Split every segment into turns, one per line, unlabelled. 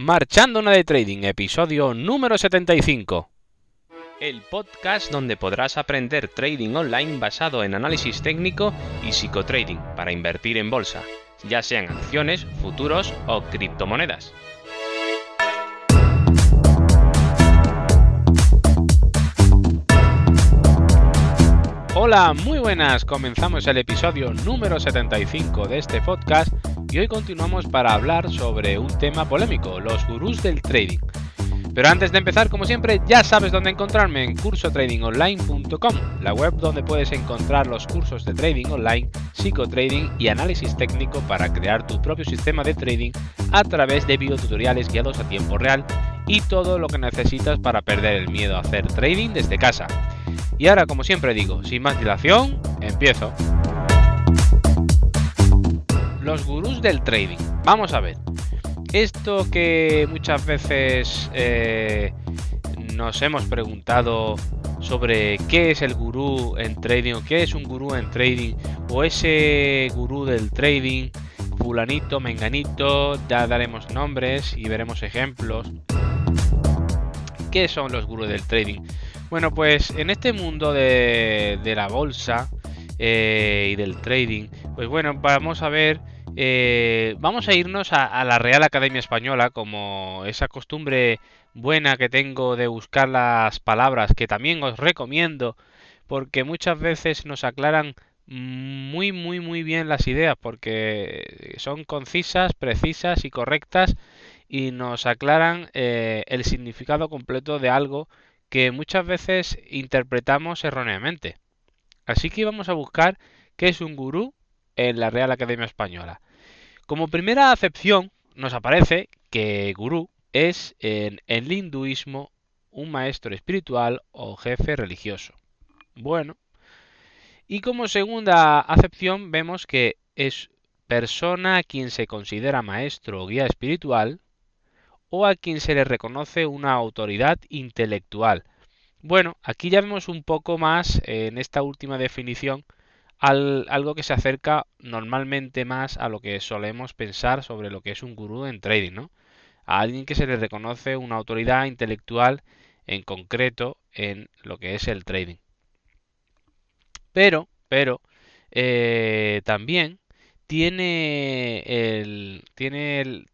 Marchando una de Trading, episodio número 75. El podcast donde podrás aprender trading online basado en análisis técnico y psicotrading para invertir en bolsa, ya sean acciones, futuros o criptomonedas. Hola, muy buenas. Comenzamos el episodio número 75 de este podcast y hoy continuamos para hablar sobre un tema polémico, los gurús del trading. Pero antes de empezar, como siempre, ya sabes dónde encontrarme en cursotradingonline.com, la web donde puedes encontrar los cursos de trading online, psicotrading y análisis técnico para crear tu propio sistema de trading a través de videotutoriales guiados a tiempo real y todo lo que necesitas para perder el miedo a hacer trading desde casa. Y ahora, como siempre digo, sin más dilación, empiezo. Los gurús del trading. Vamos a ver. Esto que muchas veces eh, nos hemos preguntado sobre qué es el gurú en trading o qué es un gurú en trading o ese gurú del trading, fulanito, menganito, ya daremos nombres y veremos ejemplos. ¿Qué son los gurús del trading? Bueno, pues en este mundo de, la bolsa eh, y del trading, pues bueno, vamos a ver, eh, vamos a irnos a, la Real Academia Española, como esa costumbre buena que tengo de buscar las palabras, que también os recomiendo, porque muchas veces nos aclaran muy, muy, muy bien las ideas, porque son concisas, precisas y correctas, y nos aclaran eh, el significado completo de algo que muchas veces interpretamos erróneamente. Así que vamos a buscar qué es un gurú en la Real Academia Española. Como primera acepción nos aparece que gurú es en el hinduismo un maestro espiritual o jefe religioso. Bueno, y como segunda acepción vemos que es persona a quien se considera maestro o guía espiritual o a quien se le reconoce una autoridad intelectual. Bueno, aquí ya vemos un poco más en esta última definición algo que se acerca normalmente más a lo que solemos pensar sobre lo que es un gurú en trading, ¿no? A alguien que se le reconoce una autoridad intelectual en concreto en lo que es el trading. Pero, pero, eh, también tiene el, tiene el,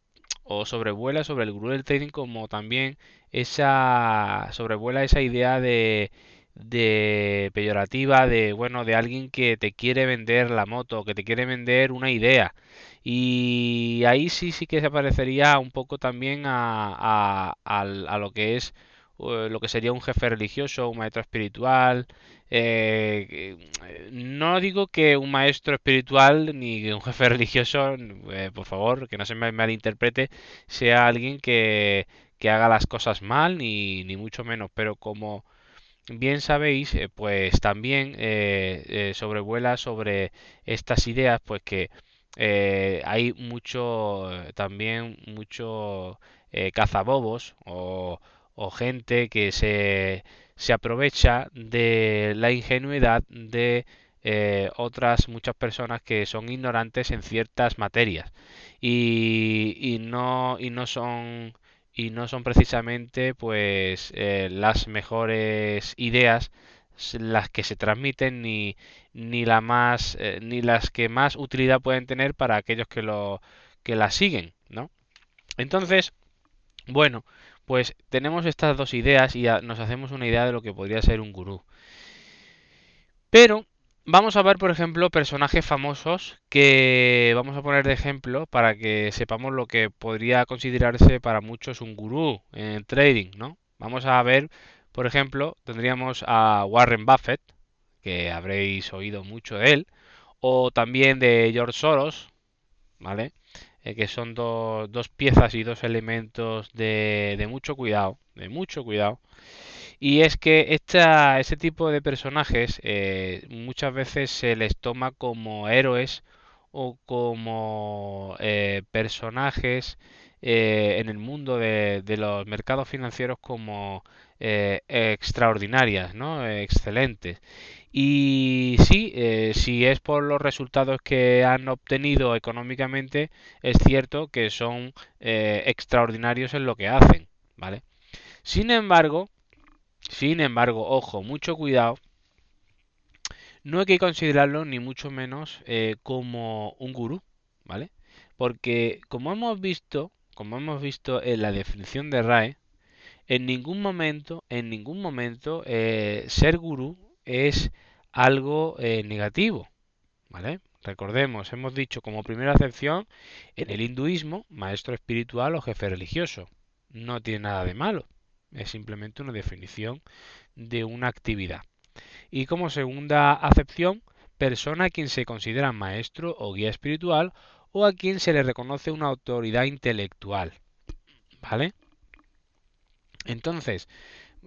o sobrevuela sobre el gurú del trading como también esa sobrevuela esa idea de de peyorativa de bueno de alguien que te quiere vender la moto que te quiere vender una idea y ahí sí sí que se parecería un poco también a, a lo que es eh, lo que sería un jefe religioso, un maestro espiritual. Eh, no digo que un maestro espiritual ni un jefe religioso, eh, por favor, que no se me malinterprete, sea alguien que, que haga las cosas mal, ni, ni mucho menos, pero como bien sabéis, pues también sobrevuela sobre estas ideas, pues que hay mucho, también mucho cazabobos o o gente que se, se aprovecha de la ingenuidad de eh, otras muchas personas que son ignorantes en ciertas materias. Y, y no y no son y no son precisamente pues eh, las mejores ideas las que se transmiten ni, ni la más eh, ni las que más utilidad pueden tener para aquellos que lo que las siguen no entonces bueno pues tenemos estas dos ideas y nos hacemos una idea de lo que podría ser un gurú. Pero vamos a ver, por ejemplo, personajes famosos que vamos a poner de ejemplo para que sepamos lo que podría considerarse para muchos un gurú en trading, ¿no? Vamos a ver, por ejemplo, tendríamos a Warren Buffett, que habréis oído mucho de él, o también de George Soros, ¿vale? Eh, que son dos piezas y dos elementos de, mucho cuidado, de mucho cuidado. Y es que esta, este tipo de personajes eh, muchas veces se les toma como héroes o como eh, personajes en el mundo de, los mercados financieros como extraordinarias, ¿no? excelentes. Y sí, eh, si es por los resultados que han obtenido económicamente, es cierto que son eh, extraordinarios en lo que hacen, ¿vale? Sin embargo, sin embargo, ojo, mucho cuidado. No hay que considerarlo ni mucho menos eh, como un gurú, ¿vale? Porque como hemos visto, como hemos visto en la definición de RAE, en ningún momento, en ningún momento, eh, ser gurú es algo eh, negativo, ¿vale? Recordemos, hemos dicho como primera acepción, en el hinduismo, maestro espiritual o jefe religioso. No tiene nada de malo, es simplemente una definición de una actividad. Y como segunda acepción, persona a quien se considera maestro o guía espiritual o a quien se le reconoce una autoridad intelectual. ¿Vale? Entonces,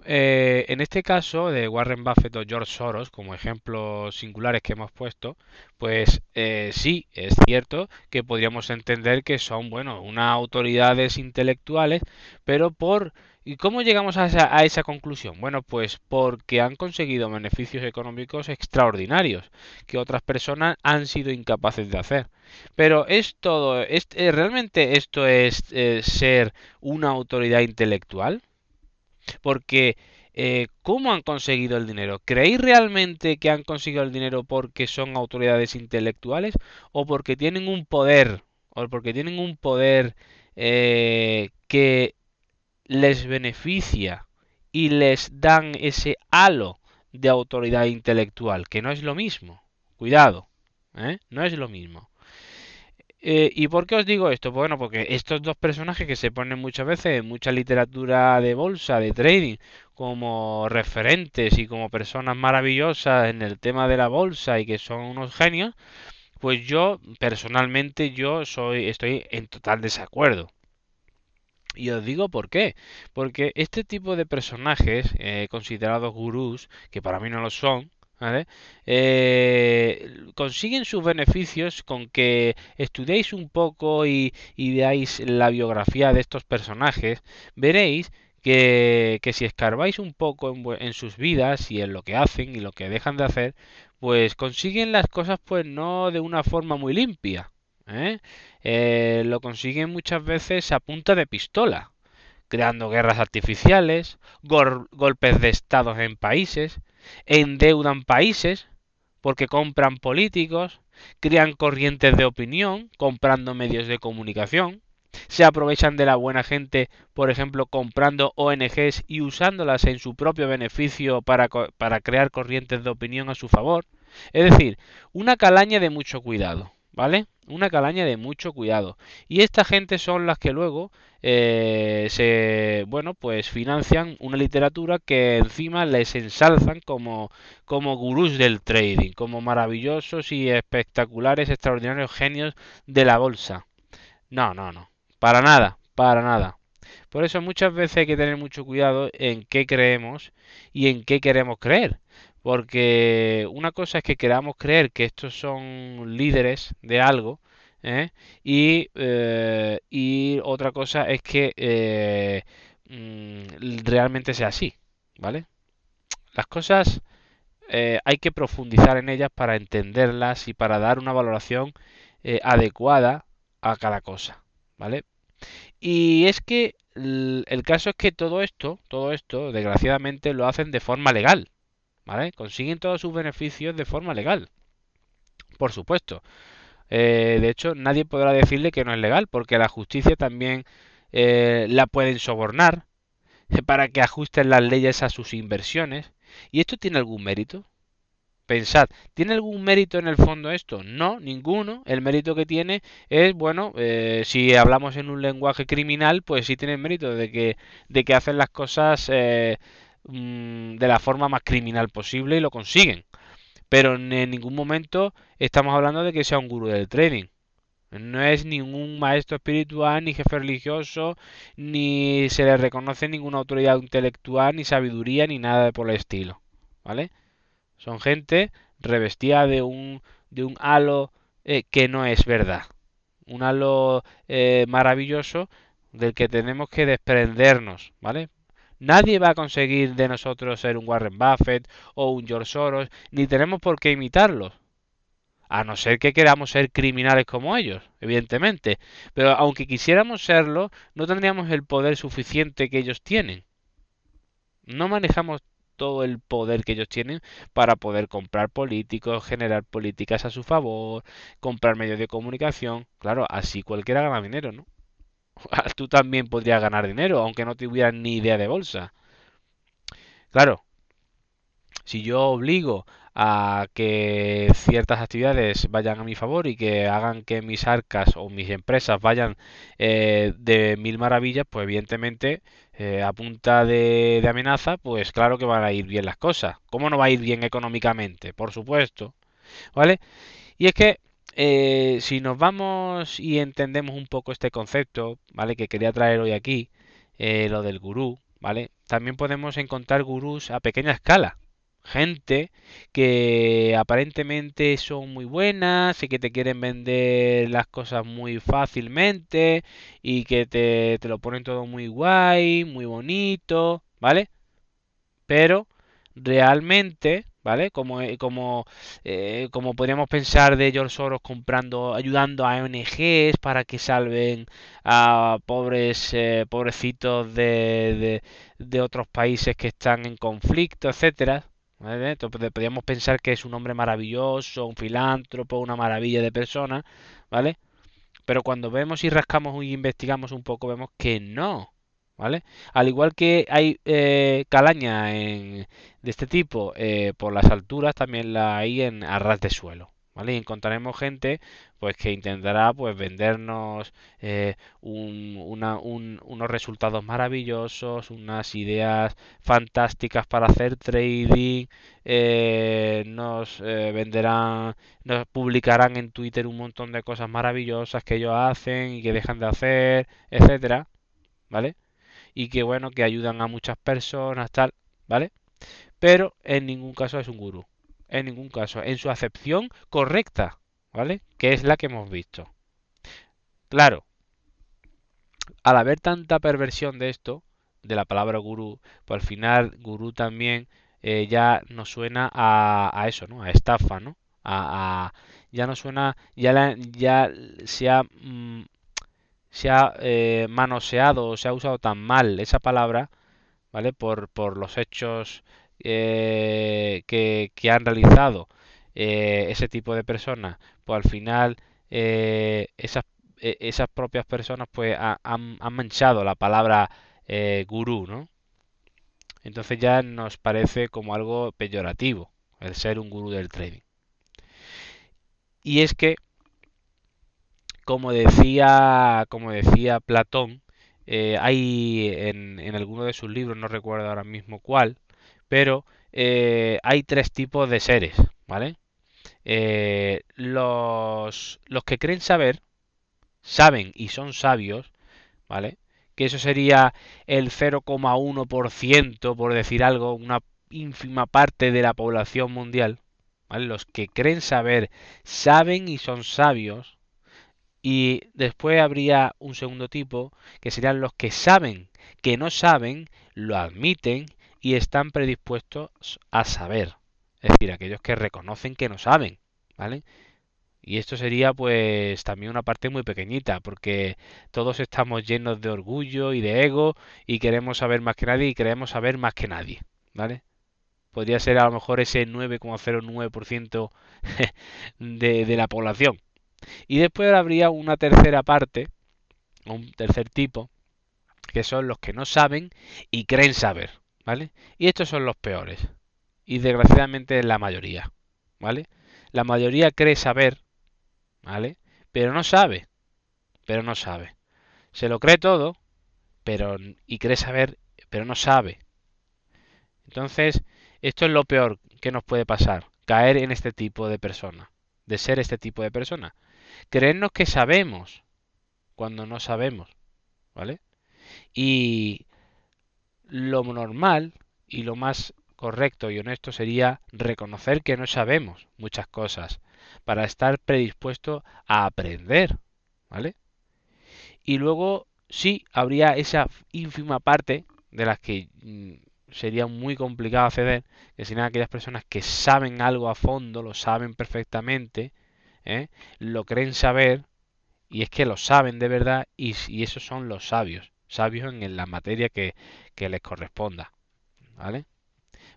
eh, en este caso de Warren Buffett o George Soros, como ejemplos singulares que hemos puesto, pues eh, sí, es cierto que podríamos entender que son, bueno, unas autoridades intelectuales, pero por ¿Y cómo llegamos a esa, conclusión? Bueno, pues porque han conseguido beneficios económicos extraordinarios que otras personas han sido incapaces de hacer. Pero es todo, es, eh, ¿realmente esto es eh, ser una autoridad intelectual? Porque eh, ¿cómo han conseguido el dinero? ¿Creéis realmente que han conseguido el dinero porque son autoridades intelectuales o porque tienen un poder o porque tienen un poder que les beneficia y les dan ese halo de autoridad intelectual, que no es lo mismo. Cuidado, ¿eh? no es lo mismo. Eh, ¿Y por qué os digo esto? Pues bueno, porque estos dos personajes que se ponen muchas veces en mucha literatura de bolsa, de trading, como referentes y como personas maravillosas en el tema de la bolsa y que son unos genios, pues yo personalmente yo soy estoy en total desacuerdo. Y os digo por qué. Porque este tipo de personajes, eh, considerados gurús, que para mí no lo son, eh, consiguen sus beneficios con que estudiéis un poco y, veáis la biografía de estos personajes, veréis que, si escarbáis un poco en, en, sus vidas y en lo que hacen y lo que dejan de hacer, pues consiguen las cosas pues no de una forma muy limpia. ¿Eh? Eh, lo consiguen muchas veces a punta de pistola, creando guerras artificiales, golpes de estados en países, endeudan países porque compran políticos, crean corrientes de opinión comprando medios de comunicación, se aprovechan de la buena gente, por ejemplo, comprando ONGs y usándolas en su propio beneficio para, para crear corrientes de opinión a su favor. Es decir, una calaña de mucho cuidado. ¿vale? Una calaña de mucho cuidado. Y esta gente son las que luego eh, se, bueno, pues financian una literatura que encima les ensalzan como, como gurús del trading, como maravillosos y espectaculares, extraordinarios genios de la bolsa. No, no, no. Para nada, para nada. Por eso muchas veces hay que tener mucho cuidado en qué creemos y en qué queremos creer. Porque una cosa es que queramos creer que estos son líderes de algo, ¿eh? y, eh, otra cosa es que eh, mm, realmente sea así, ¿vale? Las cosas hay que profundizar en ellas para entenderlas y para dar una valoración adecuada a cada cosa, ¿vale? Y es que el caso es que todo esto, todo esto, desgraciadamente, lo hacen de forma legal. ¿Vale? Consiguen todos sus beneficios de forma legal. Por supuesto. Eh, de hecho, nadie podrá decirle que no es legal, porque la justicia también eh, la pueden sobornar para que ajusten las leyes a sus inversiones. ¿Y esto tiene algún mérito? Pensad, ¿tiene algún mérito en el fondo esto? No, ninguno. El mérito que tiene es, bueno, eh, si hablamos en un lenguaje criminal, pues sí tiene mérito de que, de que hacen las cosas Mm, de la forma más criminal posible y lo consiguen. Pero en ningún momento estamos hablando de que sea un gurú del trading. No es ningún maestro espiritual, ni jefe religioso, ni se le reconoce ninguna autoridad intelectual, ni sabiduría, ni nada por el estilo. ¿Vale? Son gente revestida de un, de un halo eh, que no es verdad. Un halo eh, maravilloso del que tenemos que desprendernos, ¿vale? Nadie va a conseguir de nosotros ser un Warren Buffett o un George Soros, ni tenemos por qué imitarlos. A no ser que queramos ser criminales como ellos, evidentemente. Pero aunque quisiéramos serlo, no tendríamos el poder suficiente que ellos tienen. No manejamos todo el poder que ellos tienen para poder comprar políticos, generar políticas a su favor, comprar medios de comunicación. Claro, así cualquiera gana dinero, ¿no? Tú también podrías ganar dinero, aunque no tuvieras ni idea de bolsa. Claro, si yo obligo a que ciertas actividades vayan a mi favor y que hagan que mis arcas o mis empresas vayan eh, de mil maravillas, pues evidentemente eh, a punta de, amenaza, pues claro que van a ir bien las cosas. ¿Cómo no va a ir bien económicamente? Por supuesto. ¿Vale? Y es que eh, si nos vamos y entendemos un poco este concepto, ¿vale? Que quería traer hoy aquí, lo del gurú, ¿vale? También podemos encontrar gurús a pequeña escala, gente que aparentemente son muy buenas y que te quieren vender las cosas muy fácilmente y que te, te lo ponen todo muy guay, muy bonito, ¿vale? Pero realmente, ¿vale? Como, eh, como, eh, como podríamos pensar de George Soros comprando, ayudando a ONGs para que salven a pobres, eh, pobrecitos de, de, otros países que están en conflicto, etcétera, podríamos pensar que es un hombre maravilloso, un filántropo, una maravilla de persona, ¿vale? Pero cuando vemos y rascamos y investigamos un poco, vemos que no, ¿vale? Al igual que hay eh, calaña en, de este tipo eh, por las alturas, también la hay en arras de suelo. ¿vale? Y encontraremos gente pues que intentará pues vendernos eh, unos resultados maravillosos, unas ideas fantásticas para hacer trading, nos venderán, nos publicarán en Twitter un montón de cosas maravillosas que ellos hacen y que dejan de hacer, etcétera, ¿vale? Y que bueno, que ayudan a muchas personas, tal, ¿vale? Pero en ningún caso es un gurú en ningún caso, en su acepción correcta, ¿vale? Que es la que hemos visto. Claro, al haber tanta perversión de esto, de la palabra gurú, pues al final gurú también eh, ya nos suena a, eso, ¿no? A estafa, ¿no? A, ya nos suena, ya, ya se ha, mm, se ha eh, manoseado o se ha usado tan mal esa palabra, ¿vale? Por, por los hechos eh, que, han realizado eh, ese tipo de personas, pues al final esas, esas propias personas pues han, manchado la palabra gurú, ¿no? Entonces ya nos parece como algo peyorativo el ser un gurú del trading. Y es que, como decía, como decía Platón, hay en, en alguno de sus libros, no recuerdo ahora mismo cuál, pero eh, hay tres tipos de seres, ¿vale? Eh, los, los que creen saber, saben y son sabios, ¿vale? Que eso sería el 0,1%, por decir algo, una ínfima parte de la población mundial, ¿vale? Los que creen saber, saben y son sabios. Y después habría un segundo tipo, que serían los que saben que no saben, lo admiten y están predispuestos a saber. Es decir, aquellos que reconocen que no saben, ¿vale? Y esto sería pues también una parte muy pequeñita, porque todos estamos llenos de orgullo y de ego y queremos saber más que nadie y queremos saber más que nadie, ¿vale? Podría ser a lo mejor ese 9,09% de, de la población. Y después habría una tercera parte, un tercer tipo, que son los que no saben y creen saber. ¿vale? Y estos son los peores. Y desgraciadamente la mayoría, ¿vale? La mayoría cree saber, ¿vale? Pero no sabe, pero no sabe. Se lo cree todo, pero y cree saber, pero no sabe. Entonces, esto es lo peor que nos puede pasar, caer en este tipo de persona, de ser este tipo de persona. Creernos que sabemos cuando no sabemos, ¿vale? Y lo normal y lo más correcto y honesto sería reconocer que no sabemos muchas cosas para estar predispuesto a aprender, ¿vale? Y luego sí habría esa ínfima parte de las que mm, sería muy complicado acceder, que serían aquellas personas que saben algo a fondo, lo saben perfectamente, ¿eh? lo creen saber, y es que lo saben de verdad, y, esos son los sabios, sabios en, la materia que, les corresponda. ¿Vale?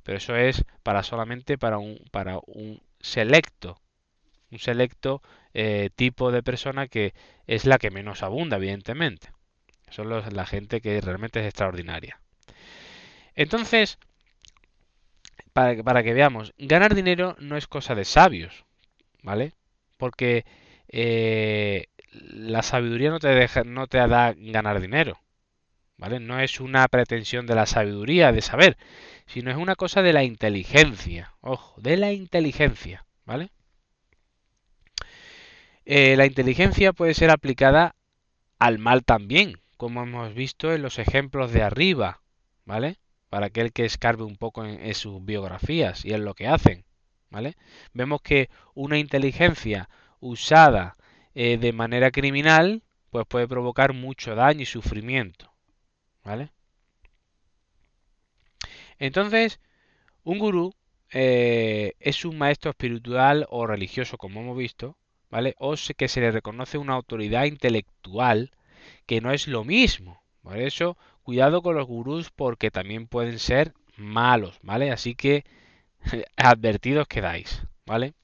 Pero eso es para solamente para un, para un selecto, un selecto eh, tipo de persona que es la que menos abunda, evidentemente. Son los, la gente que realmente es extraordinaria. Entonces, para, para, que veamos, ganar dinero no es cosa de sabios, ¿vale? Porque eh, la sabiduría no te, deja, no te da ganar dinero, ¿vale? No es una pretensión de la sabiduría, de saber, sino es una cosa de la inteligencia, ojo, de la inteligencia, ¿vale? Eh, la inteligencia puede ser aplicada al mal también, como hemos visto en los ejemplos de arriba, ¿vale? Para aquel que escarbe un poco en, sus biografías y en lo que hacen, ¿vale? Vemos que una inteligencia usada eh, de manera criminal, pues puede provocar mucho daño y sufrimiento, ¿vale? Entonces, un gurú eh, es un maestro espiritual o religioso, como hemos visto, ¿vale? O que se le reconoce una autoridad intelectual, que no es lo mismo. Por eso, cuidado con los gurús porque también pueden ser malos, ¿vale? Así que advertidos quedáis, ¿vale?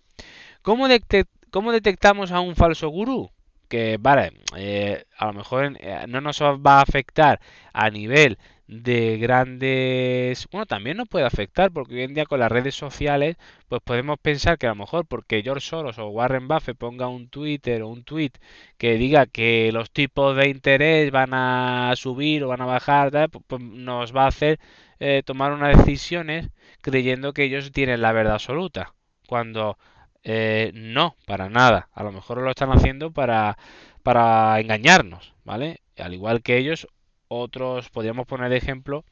¿Cómo, detectamos a un falso gurú? Que, vale, eh, a lo mejor eh, no nos va a afectar a nivel de grandes... Bueno, también nos puede afectar porque hoy en día con las redes sociales pues podemos pensar que a lo mejor porque George Soros o Warren Buffett ponga un Twitter o un tweet que diga que los tipos de interés van a subir o van a bajar, pues, pues, nos va a hacer eh, tomar unas decisiones creyendo que ellos tienen la verdad absoluta. Cuando eh, no, para nada. A lo mejor lo están haciendo para, para engañarnos, ¿vale? Al igual que ellos otros, podríamos poner de ejemplo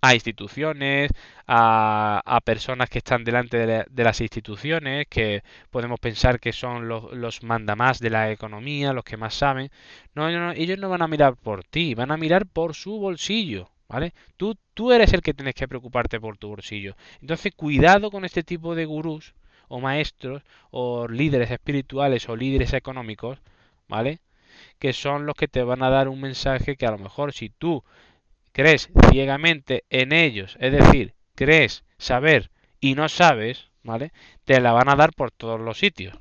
a instituciones, a, a, personas que están delante de, las instituciones, que podemos pensar que son los, los mandamás de la economía, los que más saben. No, no, ellos no van a mirar por ti, van a mirar por su bolsillo, ¿vale? Tú, tú eres el que tienes que preocuparte por tu bolsillo. Entonces, cuidado con este tipo de gurús o maestros o líderes espirituales o líderes económicos, ¿vale? que son los que te van a dar un mensaje que a lo mejor si tú crees ciegamente en ellos, es decir, crees saber y no sabes, ¿vale? Te la van a dar por todos los sitios,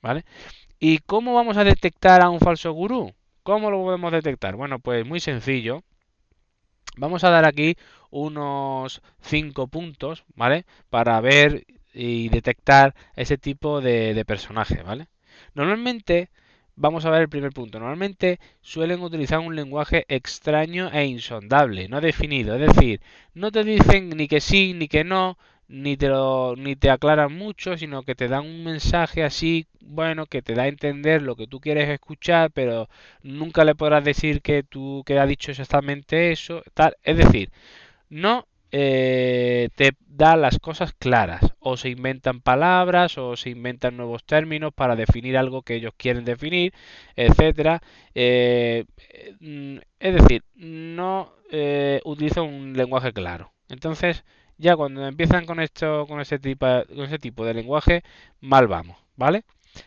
¿vale? ¿Y cómo vamos a detectar a un falso gurú? ¿Cómo lo podemos detectar? Bueno, pues muy sencillo. Vamos a dar aquí unos 5 puntos, ¿vale? Para ver y detectar ese tipo de, de personaje, ¿vale? Normalmente Vamos a ver el primer punto. Normalmente suelen utilizar un lenguaje extraño e insondable, no definido. Es decir, no te dicen ni que sí ni que no, ni te, lo, ni te aclaran mucho, sino que te dan un mensaje así, bueno, que te da a entender lo que tú quieres escuchar, pero nunca le podrás decir que tú que ha dicho exactamente eso, tal. Es decir, no eh, te da las cosas claras. O se inventan palabras o se inventan nuevos términos para definir algo que ellos quieren definir, etcétera. Eh, mm, es decir, no eh, utiliza un lenguaje claro. Entonces, ya cuando empiezan con esto, con ese tipo, de lenguaje, mal vamos, ¿vale?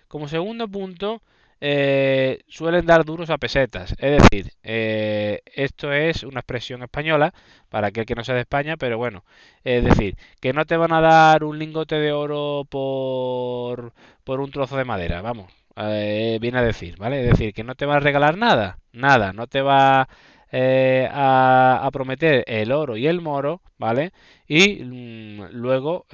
Como segundo punto, eh, suelen dar duros a pesetas. Es decir, eh, esto es una expresión española para aquel que no sea de España, pero bueno, es decir, que no te van a dar un lingote de oro por, por un trozo de madera, vamos, eh, viene a decir, ¿vale? Es decir, que no te va a regalar nada, nada, no te va a, a, prometer el oro y el moro, ¿vale? Y mm, luego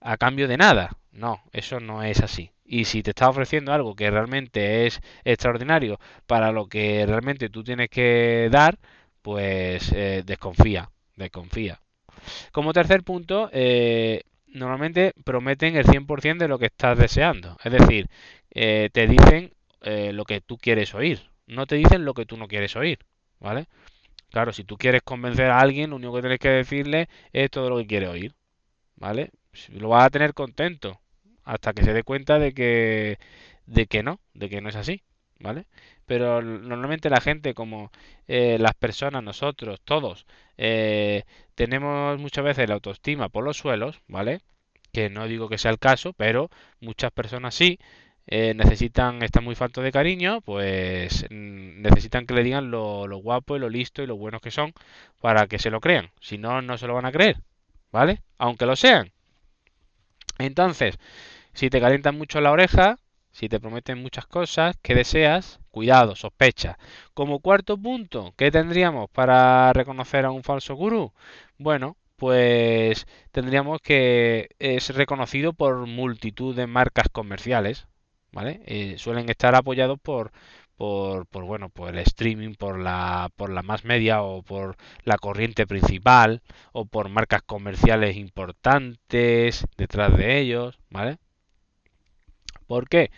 a cambio de nada. No, eso no es así. Y si te está ofreciendo algo que realmente es extraordinario para lo que realmente tú tienes que dar, pues eh, desconfía, desconfía. Como tercer punto, eh, normalmente prometen el 100% de lo que estás deseando. Es decir, eh, te dicen lo que tú quieres oír. No te dicen lo que tú no quieres oír. ¿Vale? Claro, si tú quieres convencer a alguien, lo único que tienes que decirle es todo lo que quiere oír. ¿Vale? Lo vas a tener contento hasta que se dé cuenta de que, de que no, de que no es así, ¿vale? pero normalmente la gente, como eh, las personas, nosotros, todos, eh, tenemos muchas veces la autoestima por los suelos, ¿vale? Que no digo que sea el caso, pero muchas personas sí. Eh, necesitan, están muy faltos de cariño, pues mm, necesitan que le digan lo, guapo y lo listo y lo buenos que son para que se lo crean. Si no, no se lo van a creer, ¿vale? Aunque lo sean. Entonces, si te calientan mucho la oreja, si te prometen muchas cosas que deseas, cuidado, sospecha. Como cuarto punto, ¿qué tendríamos para reconocer a un falso gurú? Bueno, pues tendríamos que es reconocido por multitud de marcas comerciales, ¿vale? Eh, suelen estar apoyados por, por, por, bueno, por el streaming, por la, por la más media o por la corriente principal o por marcas comerciales importantes detrás de ellos, ¿vale? ¿Por qué?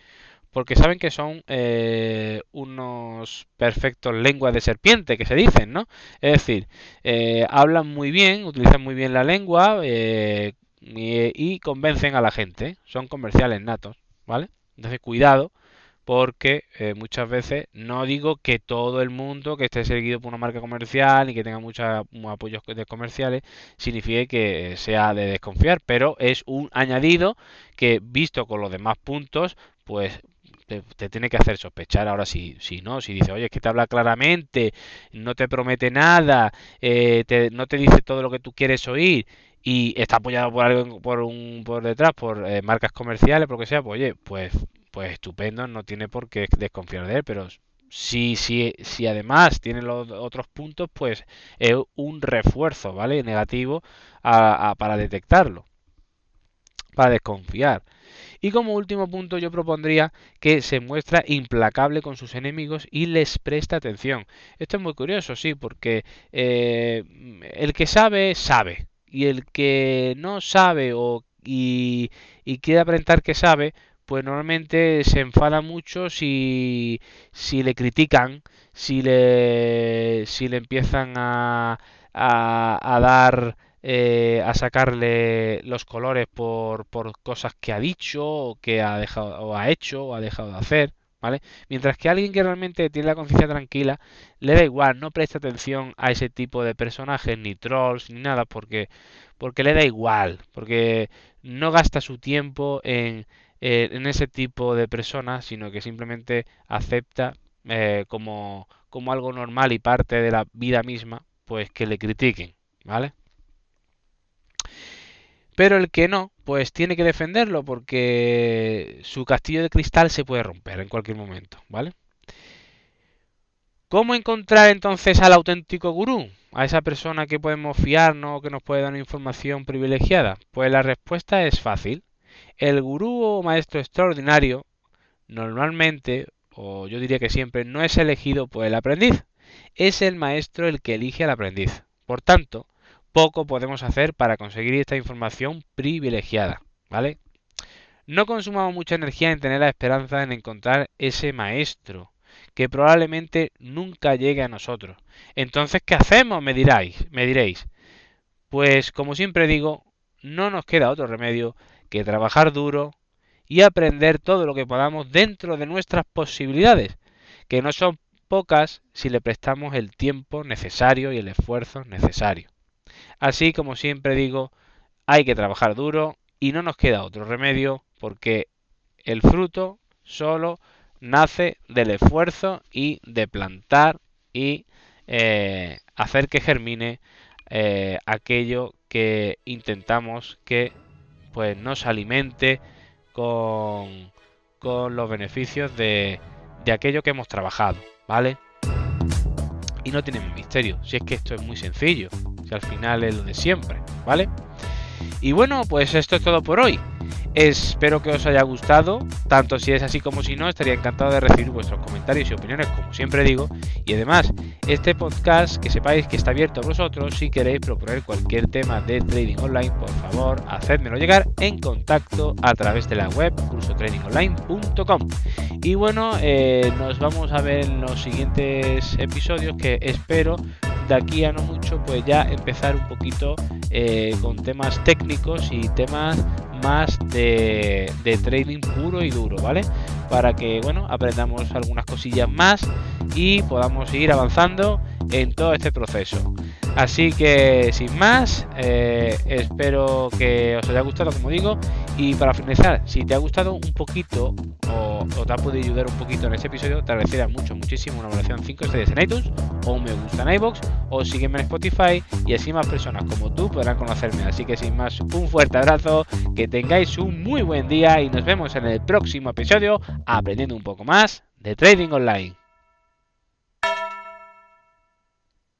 Porque saben que son eh, unos perfectos lenguas de serpiente, que se dicen, ¿no? Es decir, eh, hablan muy bien, utilizan muy bien la lengua eh, y, y convencen a la gente. Son comerciales natos, ¿vale? Entonces, cuidado porque eh, muchas veces no digo que todo el mundo que esté seguido por una marca comercial y que tenga muchos apoyos de comerciales signifique que sea de desconfiar, pero es un añadido que visto con los demás puntos, pues te, tiene que hacer sospechar. Ahora, si, si no, si dice, oye, es que te habla claramente, no te promete nada, eh, no te dice todo lo que tú quieres oír y está apoyado por algo por un por detrás por eh, marcas comerciales por lo que sea pues oye pues pues estupendo, no tiene por qué desconfiar de él, pero si, si, si además tiene los otros puntos, pues es un refuerzo, ¿vale? Negativo para detectarlo, para desconfiar. Y como último punto yo propondría que se muestra implacable con sus enemigos y les presta atención. Esto es muy curioso, sí, porque eh, el que sabe, sabe. Y el que no sabe o, y, y quiere aparentar que sabe, pues normalmente se enfada mucho si, si le critican, si le, si le empiezan a, a, dar, eh, a sacarle los colores por, por cosas que ha dicho o que ha dejado o ha hecho o ha dejado de hacer. ¿Vale? Mientras que alguien que realmente tiene la conciencia tranquila, le da igual, no presta atención a ese tipo de personajes, ni trolls, ni nada, porque, porque le da igual, porque no gasta su tiempo en, eh, en ese tipo de personas, sino que simplemente acepta eh, como, como algo normal y parte de la vida misma, pues que le critiquen, ¿vale? Pero el que no, pues tiene que defenderlo porque su castillo de cristal se puede romper en cualquier momento, ¿vale? ¿Cómo encontrar entonces al auténtico gurú? A esa persona que podemos fiarnos o que nos puede dar una información privilegiada. Pues la respuesta es fácil. El gurú o maestro extraordinario normalmente, o yo diría que siempre, no es elegido por el aprendiz, es el maestro el que elige al aprendiz. Por tanto, poco podemos hacer para conseguir esta información privilegiada, ¿vale? No consumamos mucha energía en tener la esperanza en encontrar ese maestro, que probablemente nunca llegue a nosotros. Entonces, ¿qué hacemos? Me diráis, me diréis. Pues como siempre digo, no nos queda otro remedio que trabajar duro y aprender todo lo que podamos dentro de nuestras posibilidades, que no son pocas si le prestamos el tiempo necesario y el esfuerzo necesario. Así como siempre digo, hay que trabajar duro y no nos queda otro remedio porque el fruto solo nace del esfuerzo y de plantar y eh, hacer que germine eh, aquello que intentamos que pues nos alimente con, con los beneficios de, de aquello que hemos trabajado, ¿vale? Y no tiene misterio, si es que esto es muy sencillo, si al final es lo de siempre, ¿vale? Y bueno, pues esto es todo por hoy. Espero que os haya gustado, tanto si es así como si no, estaría encantado de recibir vuestros comentarios y opiniones, como siempre digo. Y además, este podcast, que sepáis que está abierto a vosotros, si queréis proponer cualquier tema de trading online, por favor, hacedmelo llegar en contacto a través de la web cursotradingonline.com. Y bueno, eh, nos vamos a ver en los siguientes episodios que espero de aquí a no mucho pues ya empezar un poquito eh, con temas técnicos y temas más de, trading puro y duro, ¿vale? Para que, bueno, aprendamos algunas cosillas más y podamos ir avanzando en todo este proceso. Así que sin más, eh, espero que os haya gustado, como digo. Y para finalizar, si te ha gustado un poquito o, ha podido ayudar un poquito en este episodio, te agradecería mucho, muchísimo una valoración 5 estrellas en iTunes o un me gusta en iBox o sígueme en Spotify y así más personas como tú podrán conocerme. Así que sin más, un fuerte abrazo, que tengáis un muy buen día y nos vemos en el próximo episodio aprendiendo un poco más de Trading Online.